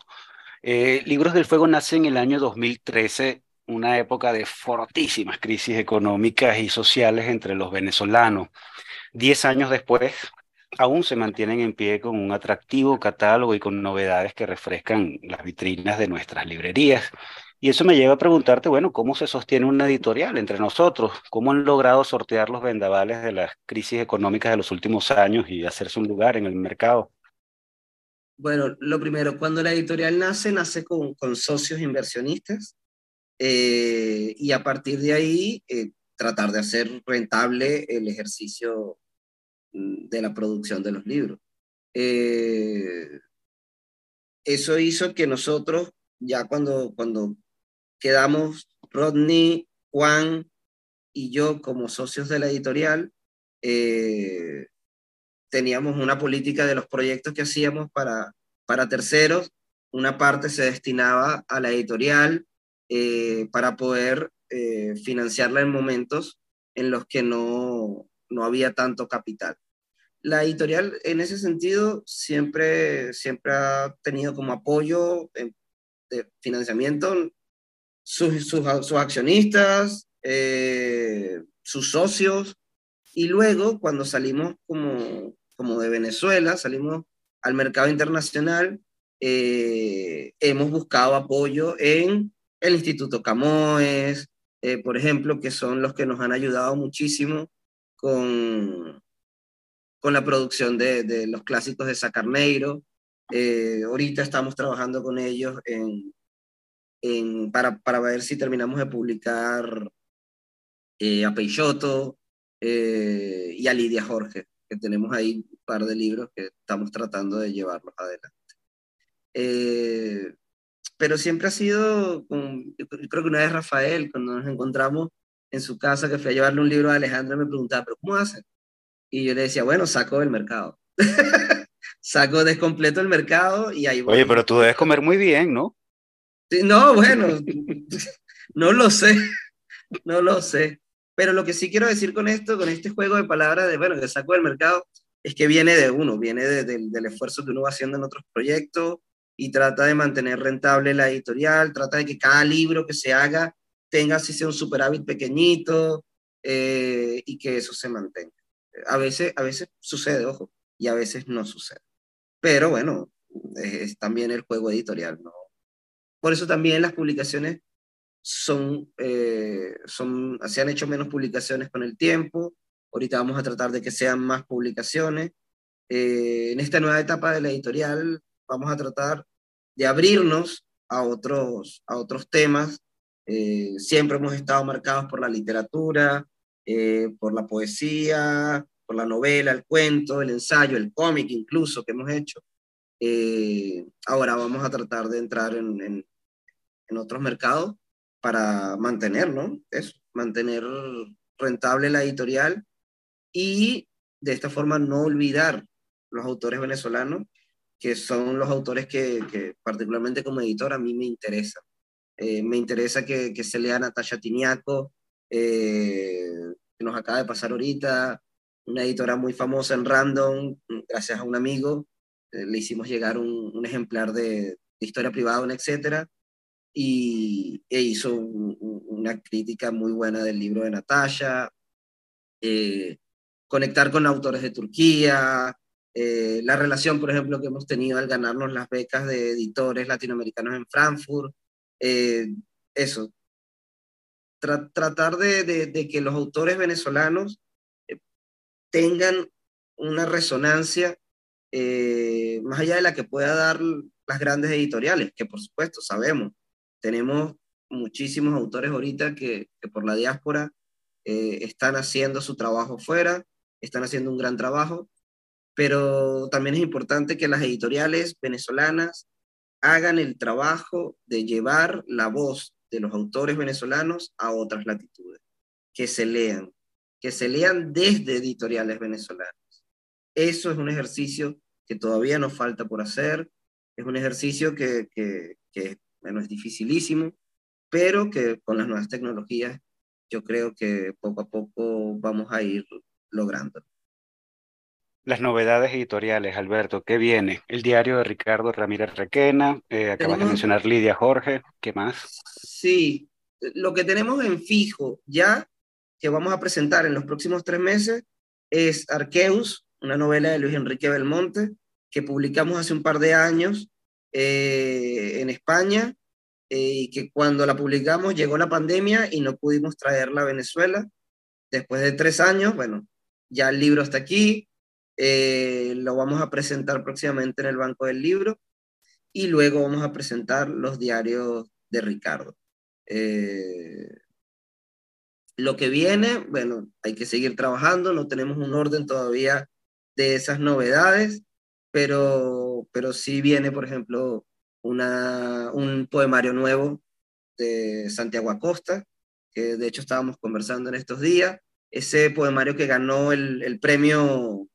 Eh, Libros del Fuego nace en el año 2013, una época de fortísimas crisis económicas y sociales entre los venezolanos. Diez años después, aún se mantienen en pie con un atractivo catálogo y con novedades que refrescan las vitrinas de nuestras librerías. Y eso me lleva a preguntarte, bueno, ¿cómo se sostiene una editorial entre nosotros? ¿Cómo han logrado sortear los vendavales de las crisis económicas de los últimos años y hacerse un lugar en el mercado? Bueno, lo primero, cuando la editorial nace, nace con, con socios inversionistas eh, y a partir de ahí eh, tratar de hacer rentable el ejercicio de la producción de los libros. Eh, eso hizo que nosotros, ya cuando, cuando quedamos Rodney, Juan y yo como socios de la editorial, eh, teníamos una política de los proyectos que hacíamos para, para terceros. Una parte se destinaba a la editorial eh, para poder financiarla en momentos en los que no, no había tanto capital. La editorial en ese sentido siempre, siempre ha tenido como apoyo de financiamiento. Sus, sus, accionistas, eh, sus socios, y luego cuando salimos como, como de Venezuela, salimos al mercado internacional, eh, hemos buscado apoyo en el Instituto Camoes, eh, por ejemplo, que son los que nos han ayudado muchísimo con, con la producción de, de los clásicos de Sacarneiro. Eh, ahorita estamos trabajando con ellos en, en, para, para ver si terminamos de publicar eh, a Peixoto y a Lidia Jorge, que tenemos ahí un par de libros que estamos tratando de llevarlos adelante. Eh, pero siempre ha sido, creo que una vez Rafael, cuando nos encontramos en su casa, que fui a llevarle un libro a Alejandra, me preguntaba, ¿pero cómo hacen? Y yo le decía, bueno, saco del mercado. saco descompleto el mercado y ahí voy. Oye, pero tú debes comer muy bien, ¿no? no, bueno, no lo sé, no lo sé. Pero lo que sí quiero decir con esto, con este juego de palabras de, bueno, que saco del mercado, es que viene de uno, viene del esfuerzo que uno va haciendo en otros proyectos y trata de mantener rentable la editorial, trata de que cada libro que se haga tenga así sea un superávit pequeñito eh, y que eso se mantenga. A veces, a veces sucede, ojo, y a veces no sucede. Pero bueno, es, también el juego editorial, ¿no? Por eso también las publicaciones son, eh, son, se han hecho menos publicaciones con el tiempo. Ahorita vamos a tratar de que sean más publicaciones. Eh, en esta nueva etapa de la editorial vamos a tratar de abrirnos a otros, a otros temas. Eh, siempre hemos estado marcados por la literatura, por la poesía, por la novela, el cuento, el ensayo, el cómic incluso que hemos hecho. ahora vamos a tratar de entrar en, en otros mercados para mantener, ¿no? Mantener rentable la editorial y de esta forma no olvidar los autores venezolanos, que son los autores que, particularmente como editor a mí me interesa. Eh, me interesa que, se lea Natasha Tiniaco, eh, que nos acaba de pasar ahorita, una editora muy famosa en Random, gracias a un amigo, eh, le hicimos llegar un, ejemplar de, de, historia privada, etcétera, y e hizo una crítica muy buena del libro de Natasha, eh, conectar con autores de Turquía, eh, la relación, por ejemplo, que hemos tenido al ganarnos las becas de editores latinoamericanos en Frankfurt, eh, eso, tratar de, de, que los autores venezolanos tengan una resonancia más allá de la que pueda dar las grandes editoriales, que por supuesto sabemos tenemos muchísimos autores ahorita que, por la diáspora eh, están haciendo su trabajo fuera, están haciendo un gran trabajo, pero también es importante que las editoriales venezolanas hagan el trabajo de llevar la voz de los autores venezolanos a otras latitudes, que se lean, que se lean desde editoriales venezolanas. Eso es un ejercicio que todavía nos falta por hacer, es un ejercicio que, que, que bueno, es dificilísimo, pero que con las nuevas tecnologías yo creo que poco a poco vamos a ir logrando. Las novedades editoriales, Alberto, ¿qué viene? El diario de Ricardo Ramírez Requena, eh, acabas de mencionar Lidia Jorge, ¿qué más? Sí, lo que tenemos en fijo ya, que vamos a presentar en los próximos tres meses, es Arqueus, una novela de Luis Enrique Belmonte, que publicamos hace un par de años eh, en España eh, y que cuando la publicamos llegó la pandemia y no pudimos traerla a Venezuela. Después de tres años, bueno, ya el libro está aquí, eh, lo vamos a presentar próximamente en el Banco del Libro y luego vamos a presentar los diarios de Ricardo. lo que viene, bueno, hay que seguir trabajando, no tenemos un orden todavía de esas novedades, pero, pero sí viene, por ejemplo, una, un poemario nuevo de Santiago Acosta, que de hecho estábamos conversando en estos días, ese poemario que ganó el, el premio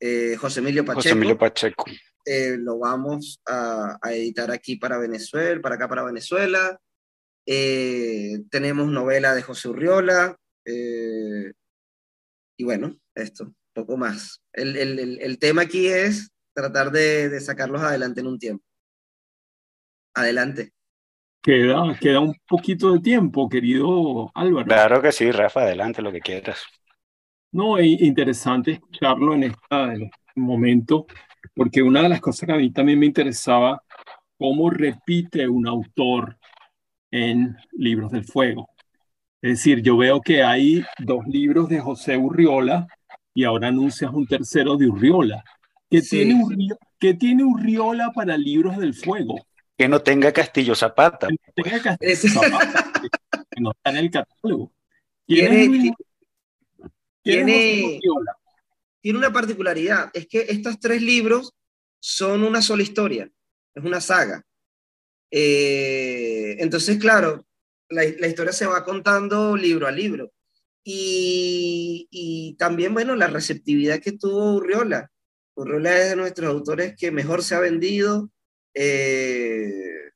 eh, José Emilio Pacheco. José Emilio Pacheco. Eh, lo vamos a, a, editar aquí para Venezuela, para acá para Venezuela. Eh, tenemos novela de José Urriola. y bueno, esto, poco más. El, el, el tema aquí es tratar de, sacarlos adelante en un tiempo. Adelante. Queda, queda un poquito de tiempo, querido Álvaro. Claro que sí, Rafa, adelante lo que quieras. No, es interesante escucharlo en, este momento, porque una de las cosas que a mí también me interesaba, cómo repite un autor en Libros del Fuego. Es decir, yo veo que hay dos libros de José Urriola y ahora anuncias un tercero de Urriola. ¿Qué, tiene, tiene Urriola para libros del fuego? Que no tenga Castillo Zapata. Que no tenga Castillo Zapata, que no está en el catálogo. Tiene, tiene, tiene una particularidad, es que estos tres libros son una sola historia, es una saga. Eh, entonces, claro, la, la, historia se va contando libro a libro. Y, y, también, bueno, la receptividad que tuvo Urriola. Urriola es de nuestros autores que mejor se ha vendido. Eh,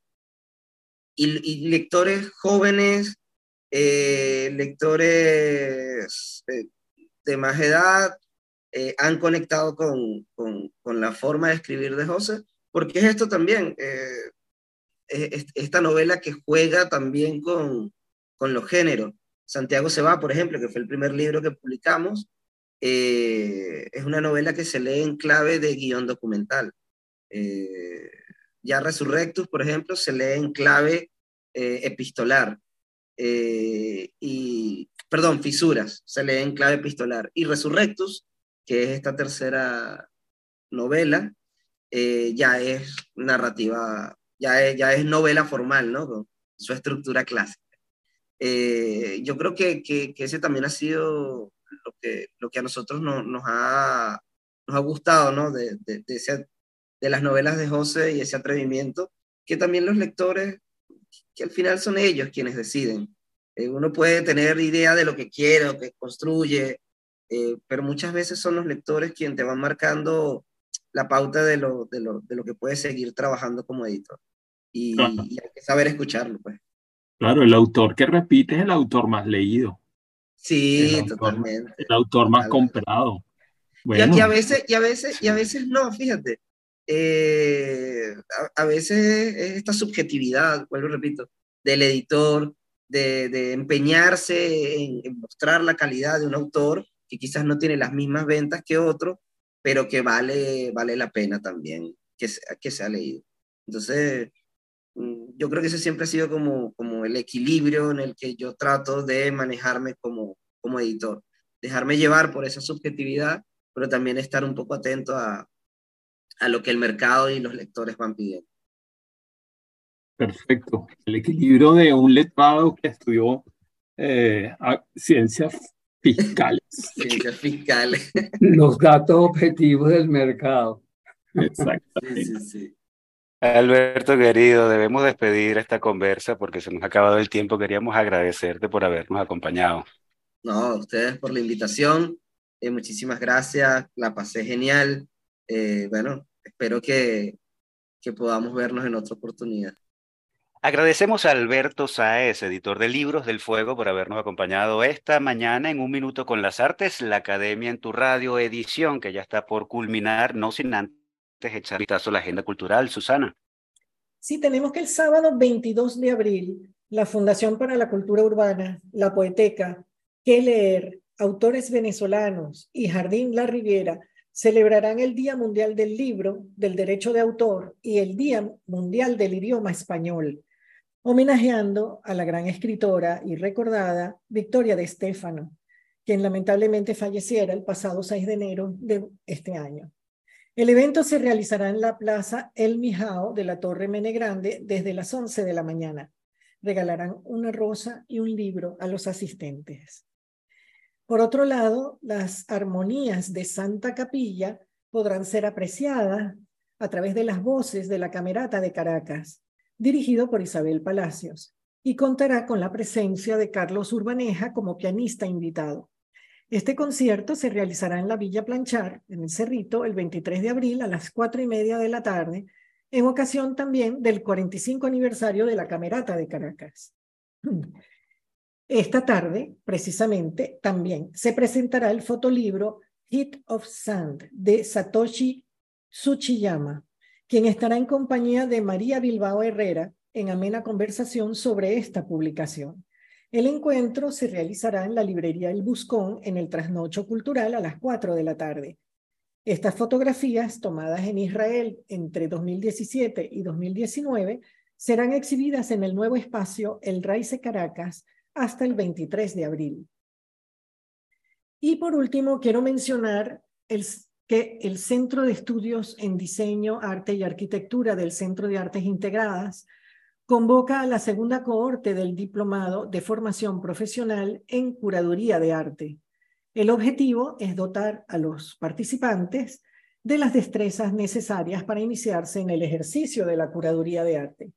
y, lectores jóvenes, eh, lectores de más edad, han conectado con, con, con, la forma de escribir de José, porque es esto también, esta novela que juega también con, con los géneros. Santiago se va, por ejemplo, que fue el primer libro que publicamos, eh, es una novela que se lee en clave de guion documental. Eh, ya Resurrectus, por ejemplo, se lee en clave eh, epistolar. y, perdón, Fisuras, se lee en clave epistolar. Y Resurrectus, que es esta tercera novela, ya es narrativa ya es, ya es novela formal, ¿no? su estructura clásica. Yo creo que, que, ese también ha sido lo que, lo que a nosotros no, nos, ha, nos ha gustado, ¿no? De, de, de, las novelas de José y ese atrevimiento, que también los lectores, que al final son ellos quienes deciden. Eh, uno puede tener idea de lo que quiere o que construye, eh, pero muchas veces son los lectores quienes te van marcando la pauta de lo, de lo, de lo que puedes seguir trabajando como editor y, hay que saber escucharlo, pues. Claro, el autor que repite es el autor más leído. Sí, totalmente. El autor más comprado. Bueno. Y, a veces, y a veces, y a veces no, fíjate. Eh, a, veces es esta subjetividad, vuelvo repito, del editor, de, de empeñarse en, en, mostrar la calidad de un autor que quizás no tiene las mismas ventas que otro, pero que vale, vale la pena también que, que sea leído. Entonces, Mm, yo creo que ese siempre ha sido como, como el equilibrio en el que yo trato de manejarme como, como editor. Dejarme llevar por esa subjetividad, pero también estar un poco atento a, a lo que el mercado y los lectores van pidiendo. Perfecto. El equilibrio de un letrado que estudió eh, ciencias fiscales. ciencias fiscales. Los datos objetivos del mercado. Exactamente. Sí, sí, sí. Alberto querido, debemos despedir esta conversa porque se nos ha acabado el tiempo. Queríamos agradecerte por habernos acompañado. No, a ustedes por la invitación. Eh, muchísimas gracias. La pasé genial. Eh, bueno, espero que, que podamos vernos en otra oportunidad. Agradecemos a Alberto Saez, editor de Libros del Fuego, por habernos acompañado esta mañana en Un Minuto con las Artes, la Academia en tu Radio edición, que ya está por culminar, no sin antes echar vistazo a la agenda cultural, Susana. Sí, tenemos que el sábado 22 de abril, la Fundación para la Cultura Urbana, la Poeteca, Que Leer, autores venezolanos y Jardín La Riviera celebrarán el Día Mundial del Libro, del Derecho de Autor y el Día Mundial del Idioma Español, homenajeando a la gran escritora y recordada Victoria de Estéfano, quien lamentablemente falleciera el pasado 6 de enero de este año. El evento se realizará en la Plaza El Mijao de la Torre Mene Grande desde las 11 de la mañana. Regalarán una rosa y un libro a los asistentes. Por otro lado, las armonías de Santa Capilla podrán ser apreciadas a través de las voces de la Camerata de Caracas, dirigido por Isabel Palacios, y contará con la presencia de Carlos Urbaneja como pianista invitado. Este concierto se realizará en la Villa Planchar, en el Cerrito, el 23 de abril a las cuatro y media de la tarde, en ocasión también del 45 aniversario de la Camerata de Caracas. Esta tarde, precisamente, también se presentará el fotolibro Hit of Sand de Satoshi Tsuchiyama, quien estará en compañía de María Bilbao Herrera en amena conversación sobre esta publicación. El encuentro se realizará en la librería El Buscón en el Trasnocho Cultural a las 4 de la tarde. Estas fotografías, tomadas en Israel entre 2017 y 2019, serán exhibidas en el nuevo espacio El Raice Caracas hasta el 23 de abril. Y por último, quiero mencionar que el Centro de Estudios en Diseño, Arte y Arquitectura del Centro de Artes Integradas convoca a la segunda cohorte del Diplomado de Formación Profesional en Curaduría de Arte. El objetivo es dotar a los participantes de las destrezas necesarias para iniciarse en el ejercicio de la curaduría de arte.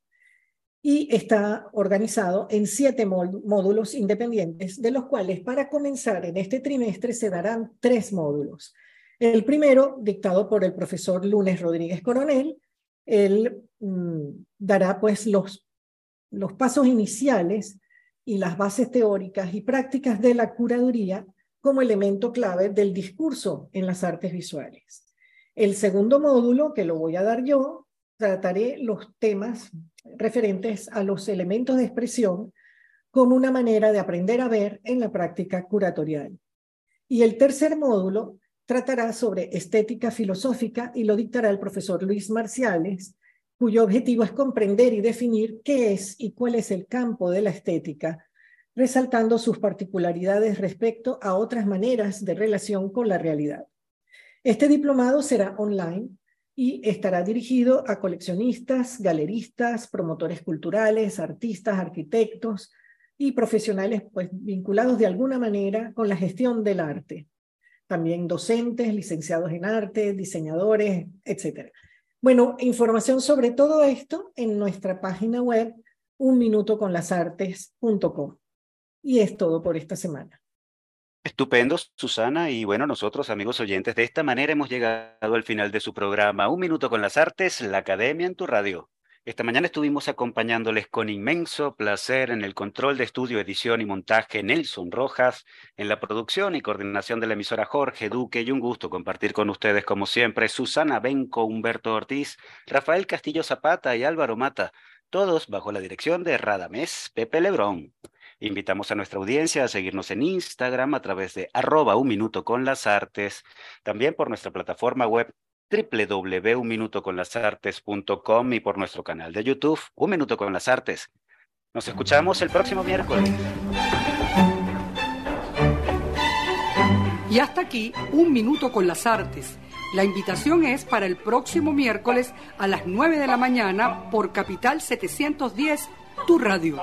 Y está organizado en siete módulos independientes, de los cuales para comenzar en este trimestre se darán tres módulos. El primero, dictado por el profesor Lunes Rodríguez Coronel, él mm, dará pues los, los pasos iniciales y las bases teóricas y prácticas de la curaduría como elemento clave del discurso en las artes visuales. El segundo módulo, que lo voy a dar yo, trataré los temas referentes a los elementos de expresión como una manera de aprender a ver en la práctica curatorial. Y el tercer módulo tratará sobre estética filosófica y lo dictará el profesor Luis Marciales, cuyo objetivo es comprender y definir qué es y cuál es el campo de la estética, resaltando sus particularidades respecto a otras maneras de relación con la realidad. Este diplomado será online y estará dirigido a coleccionistas, galeristas, promotores culturales, artistas, arquitectos y profesionales pues, vinculados de alguna manera con la gestión del arte también docentes, licenciados en arte, diseñadores, etc. Bueno, información sobre todo esto en nuestra página web unminutoconlasartes.com. Y es todo por esta semana. Estupendo, Susana. Y bueno, nosotros, amigos oyentes, de esta manera hemos llegado al final de su programa Un Minuto con las Artes, la Academia en tu Radio. Esta mañana estuvimos acompañándoles con inmenso placer en el control de estudio, edición y montaje Nelson Rojas, en la producción y coordinación de la emisora Jorge Duque y un gusto compartir con ustedes como siempre Susana Benco, Humberto Ortiz, Rafael Castillo Zapata y Álvaro Mata, todos bajo la dirección de Radamés Pepe Lebrón. Invitamos a nuestra audiencia a seguirnos en Instagram a través de arroba un minuto con las artes, también por nuestra plataforma web www.unminutoconlasartes.com y por nuestro canal de YouTube, Un Minuto con las Artes. Nos escuchamos el próximo miércoles. Y hasta aquí, Un Minuto con las Artes. La invitación es para el próximo miércoles a las 9 de la mañana por Capital 710, tu radio.